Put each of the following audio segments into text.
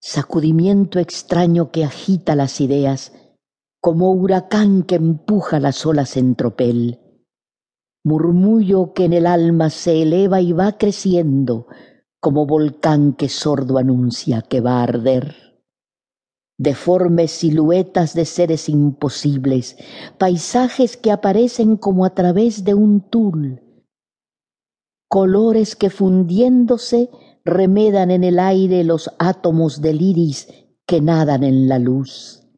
sacudimiento extraño que agita las ideas, como huracán que empuja las olas en tropel, murmullo que en el alma se eleva y va creciendo, como volcán que sordo anuncia que va a arder. Deformes siluetas de seres imposibles, paisajes que aparecen como a través de un tul, colores que fundiéndose remedan en el aire los átomos del iris que nadan en la luz.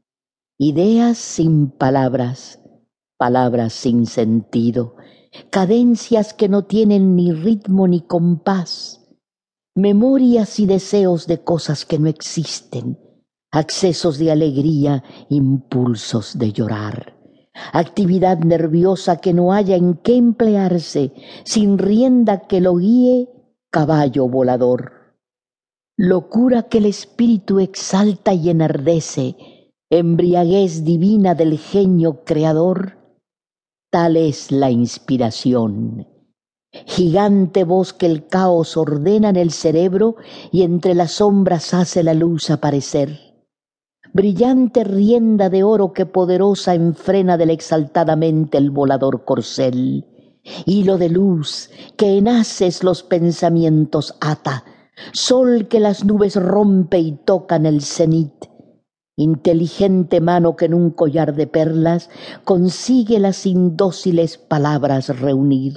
Ideas sin palabras, palabras sin sentido, cadencias que no tienen ni ritmo ni compás, memorias y deseos de cosas que no existen, accesos de alegría, impulsos de llorar, actividad nerviosa que no haya en qué emplearse, sin rienda que lo guíe, caballo volador. Locura que el espíritu exalta y enardece, embriaguez divina del genio creador, tal es la inspiración Gigante voz que el caos ordena en el cerebro y entre las sombras hace la luz aparecer. Brillante rienda de oro que poderosa enfrena del exaltadamente el volador corcel. Hilo de luz que en haces los pensamientos ata. Sol que las nubes rompe y toca en el cenit. Inteligente mano que en un collar de perlas consigue las indóciles palabras reunir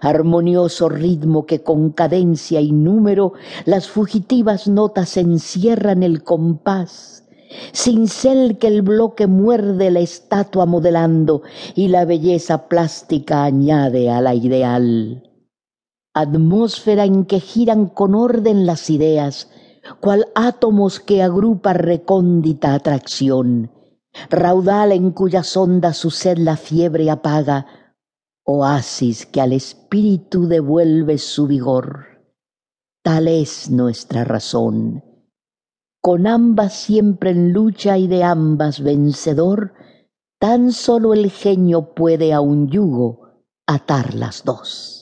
armonioso ritmo que con cadencia y número las fugitivas notas encierran el compás, cincel que el bloque muerde la estatua modelando y la belleza plástica añade a la ideal. Atmósfera en que giran con orden las ideas, cual átomos que agrupa recóndita atracción, raudal en cuyas ondas su sed la fiebre apaga, oasis que al espíritu devuelve su vigor. Tal es nuestra razón. Con ambas siempre en lucha y de ambas vencedor, tan solo el genio puede a un yugo atar las dos.